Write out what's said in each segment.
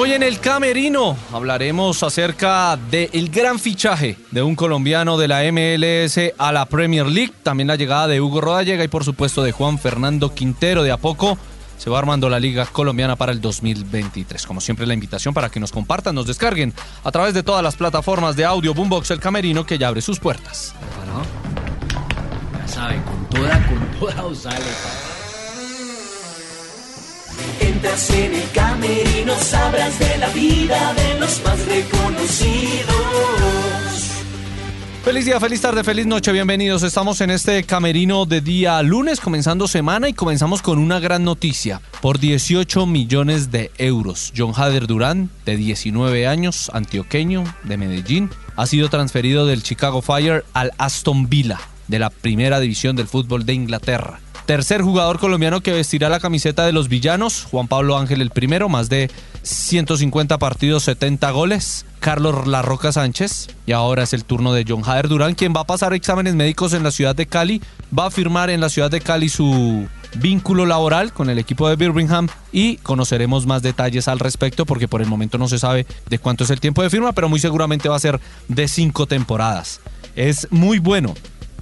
Hoy en el Camerino hablaremos acerca del gran fichaje de un colombiano de la MLS a la Premier League, también la llegada de Hugo Rodallega y por supuesto de Juan Fernando Quintero. De a poco se va armando la liga colombiana para el 2023. Como siempre la invitación para que nos compartan, nos descarguen a través de todas las plataformas de audio Boombox El Camerino que ya abre sus puertas. Ya sabe, con toda, con toda os Entras en el camerino, sabrás de la vida de los más reconocidos. Feliz día, feliz tarde, feliz noche, bienvenidos. Estamos en este camerino de día lunes, comenzando semana y comenzamos con una gran noticia. Por 18 millones de euros, John Hader Durán, de 19 años, antioqueño, de Medellín, ha sido transferido del Chicago Fire al Aston Villa, de la primera división del fútbol de Inglaterra. Tercer jugador colombiano que vestirá la camiseta de los villanos, Juan Pablo Ángel el primero, más de 150 partidos, 70 goles. Carlos Larroca Sánchez. Y ahora es el turno de John Jader Durán, quien va a pasar exámenes médicos en la ciudad de Cali. Va a firmar en la ciudad de Cali su vínculo laboral con el equipo de Birmingham y conoceremos más detalles al respecto porque por el momento no se sabe de cuánto es el tiempo de firma, pero muy seguramente va a ser de cinco temporadas. Es muy bueno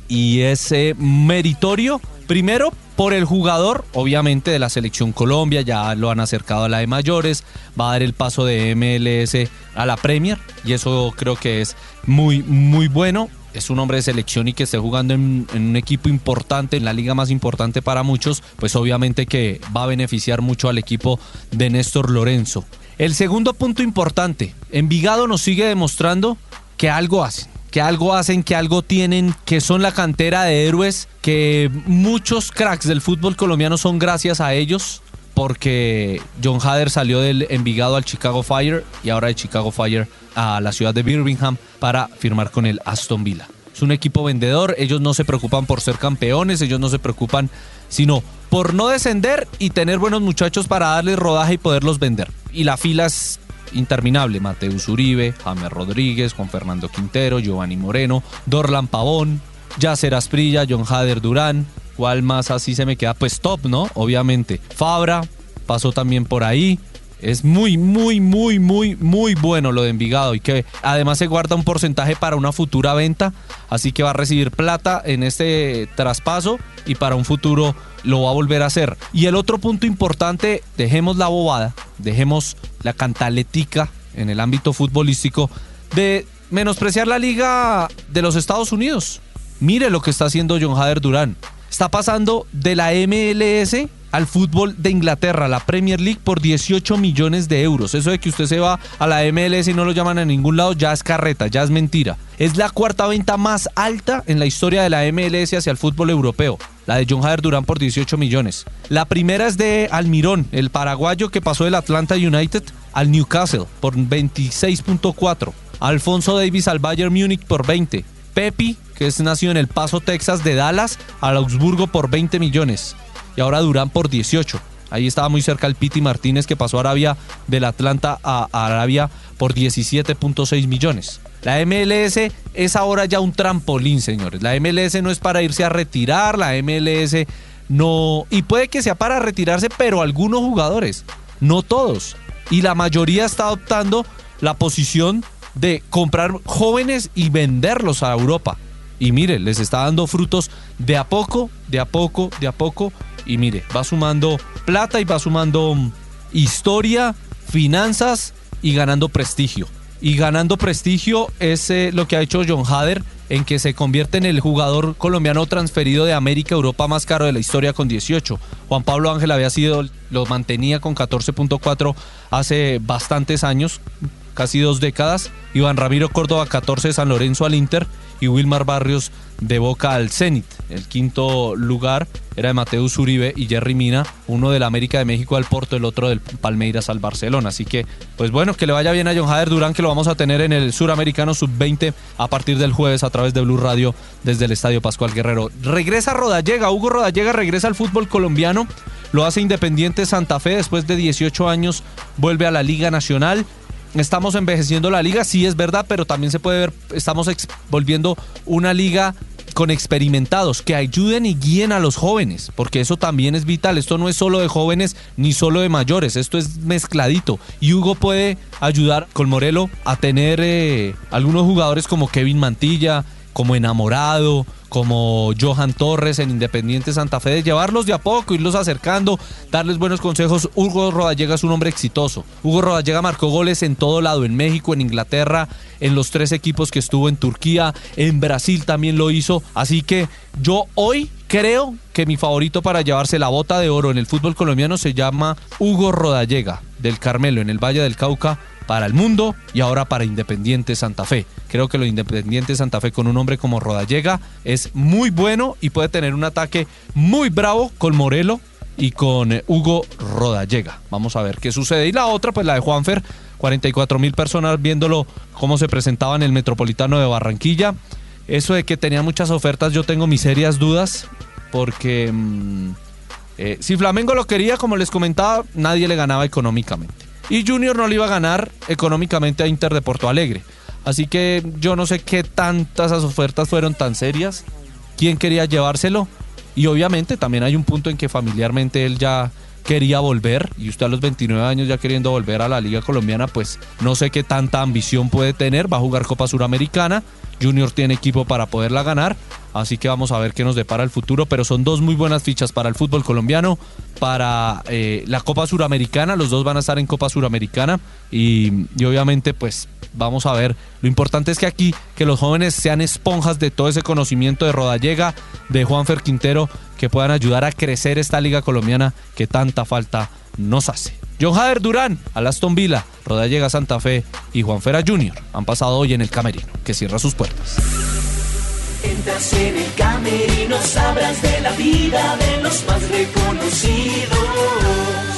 y es eh, meritorio Primero, por el jugador, obviamente, de la selección Colombia, ya lo han acercado a la de mayores, va a dar el paso de MLS a la Premier, y eso creo que es muy, muy bueno. Es un hombre de selección y que esté jugando en, un equipo importante, en la liga más importante para muchos, pues obviamente que va a beneficiar mucho al equipo de Néstor Lorenzo. El segundo punto importante, Envigado nos sigue demostrando que algo hacen que algo hacen, que algo tienen, que son la cantera de héroes, que muchos cracks del fútbol colombiano son gracias a ellos, porque John Hader salió del Envigado al Chicago Fire y ahora de Chicago Fire a la ciudad de Birmingham para firmar con el Aston Villa. Es un equipo vendedor, ellos no se preocupan por ser campeones, ellos no se preocupan sino por no descender y tener buenos muchachos para darles rodaje y poderlos vender. Y la fila es interminable. Mateus Uribe, James Rodríguez, Juan Fernando Quintero, Giovanni Moreno, Dorlan Pavón, Yacer Asprilla, John Hader Durán. ¿Cuál más así se me queda? Pues top, ¿no? Obviamente. Fabra pasó también por ahí. Es muy, muy, muy, muy, muy bueno lo de Envigado y que además se guarda un porcentaje para una futura venta, así que va a recibir plata en este traspaso y para un futuro lo va a volver a hacer. Y el otro punto importante, dejemos la bobada, dejemos la cantaletica en el ámbito futbolístico de menospreciar la liga de los Estados Unidos. Mire lo que está haciendo John Hader Durán. Está pasando de la MLS al fútbol de Inglaterra, la Premier League, por 18 millones de euros. Eso de que usted se va a la MLS y no lo llaman a ningún lado, ya es carreta, ya es mentira. Es la cuarta venta más alta en la historia de la MLS hacia el fútbol europeo. La de John Hader Durán por 18 millones. La primera es de Almirón, el paraguayo que pasó del Atlanta United al Newcastle por 26.4. Alfonso Davis al Bayern Múnich por 20. Pepi, que es nacido en El Paso, Texas, de Dallas al Augsburgo por 20 millones y ahora Durán por 18. Ahí estaba muy cerca el Piti Martínez que pasó Arabia del Atlanta a Arabia por 17.6 millones. La MLS es ahora ya un trampolín, señores. La MLS no es para irse a retirar, la MLS no... Y puede que sea para retirarse, pero algunos jugadores, no todos. Y la mayoría está adoptando la posición de comprar jóvenes y venderlos a Europa. Y mire, les está dando frutos de a poco, de a poco, de a poco y mire, va sumando plata y va sumando mm, historia, finanzas y ganando prestigio. Y ganando prestigio es eh, lo que ha hecho John Hader en que se convierte en el jugador colombiano transferido de América a Europa más caro de la historia con 18. Juan Pablo Ángel había sido, lo mantenía con 14.4 hace bastantes años, casi dos décadas. Iván Ramiro Córdoba 14 de San Lorenzo al Inter y Wilmar Barrios de Boca al Zenit. El quinto lugar era de Mateus Uribe y Jerry Mina, uno del América de México al Porto, el otro del Palmeiras al Barcelona. Así que, pues bueno, que le vaya bien a John Hader Durán, que lo vamos a tener en el Suramericano Sub-20 a partir del jueves a través de Blue Radio desde el Estadio Pascual Guerrero. Regresa Rodallega, Hugo Rodallega regresa al fútbol colombiano, lo hace Independiente Santa Fe después de 18 años, vuelve a la Liga Nacional estamos envejeciendo la liga, sí es verdad, pero también se puede ver, estamos volviendo una liga con experimentados que ayuden y guíen a los jóvenes, porque eso también es vital. Esto no es solo de jóvenes ni solo de mayores, esto es mezcladito. Y Hugo puede ayudar con Morelo a tener eh, algunos jugadores como Kevin Mantilla, como Enamorado, como Johan Torres en Independiente Santa Fe, de llevarlos de a poco, irlos acercando, darles buenos consejos. Hugo Rodallega es un hombre exitoso. Hugo Rodallega marcó goles en todo lado, en México, en Inglaterra, en los tres equipos que estuvo en Turquía, en Brasil también lo hizo. Así que yo hoy creo que mi favorito para llevarse la bota de oro en el fútbol colombiano se llama Hugo Rodallega, del Carmelo, en el Valle del Cauca para el mundo y ahora para Independiente Santa Fe. Creo que lo Independiente Santa Fe con un hombre como Rodallega es muy bueno y puede tener un ataque muy bravo con Morelo y con eh, Hugo Rodallega. Vamos a ver qué sucede. Y la otra, pues la de Juanfer, 44 mil personas viéndolo cómo se presentaba en el Metropolitano de Barranquilla. Eso de que tenía muchas ofertas, yo tengo mis serias dudas porque mm, eh, si Flamengo lo quería, como les comentaba, nadie le ganaba económicamente. Y Junior no le iba a ganar económicamente a Inter de Porto Alegre. Así que yo no sé qué tantas ofertas fueron tan serias. ¿Quién quería llevárselo? Y obviamente también hay un punto en que familiarmente él ya quería volver y usted a los 29 años ya queriendo volver a la Liga Colombiana, pues no sé qué tanta ambición puede tener. Va a jugar Copa Suramericana. Junior tiene equipo para poderla ganar. Así que vamos a ver qué nos depara el futuro. Pero son dos muy buenas fichas para el fútbol colombiano para eh, la Copa Suramericana. Los dos van a estar en Copa Suramericana y, y, obviamente pues vamos a ver. Lo importante es que aquí que los jóvenes sean esponjas de todo ese conocimiento de Rodallega, de Juanfer Quintero, que puedan ayudar a crecer esta liga colombiana que tanta falta nos hace. John Jader Durán, Aston Villa, Rodallega Santa Fe y Juanfera Jr. han pasado hoy en el camerino, que cierra sus puertas. Entras en el camerino, sabrás de la vida de los más reconocidos.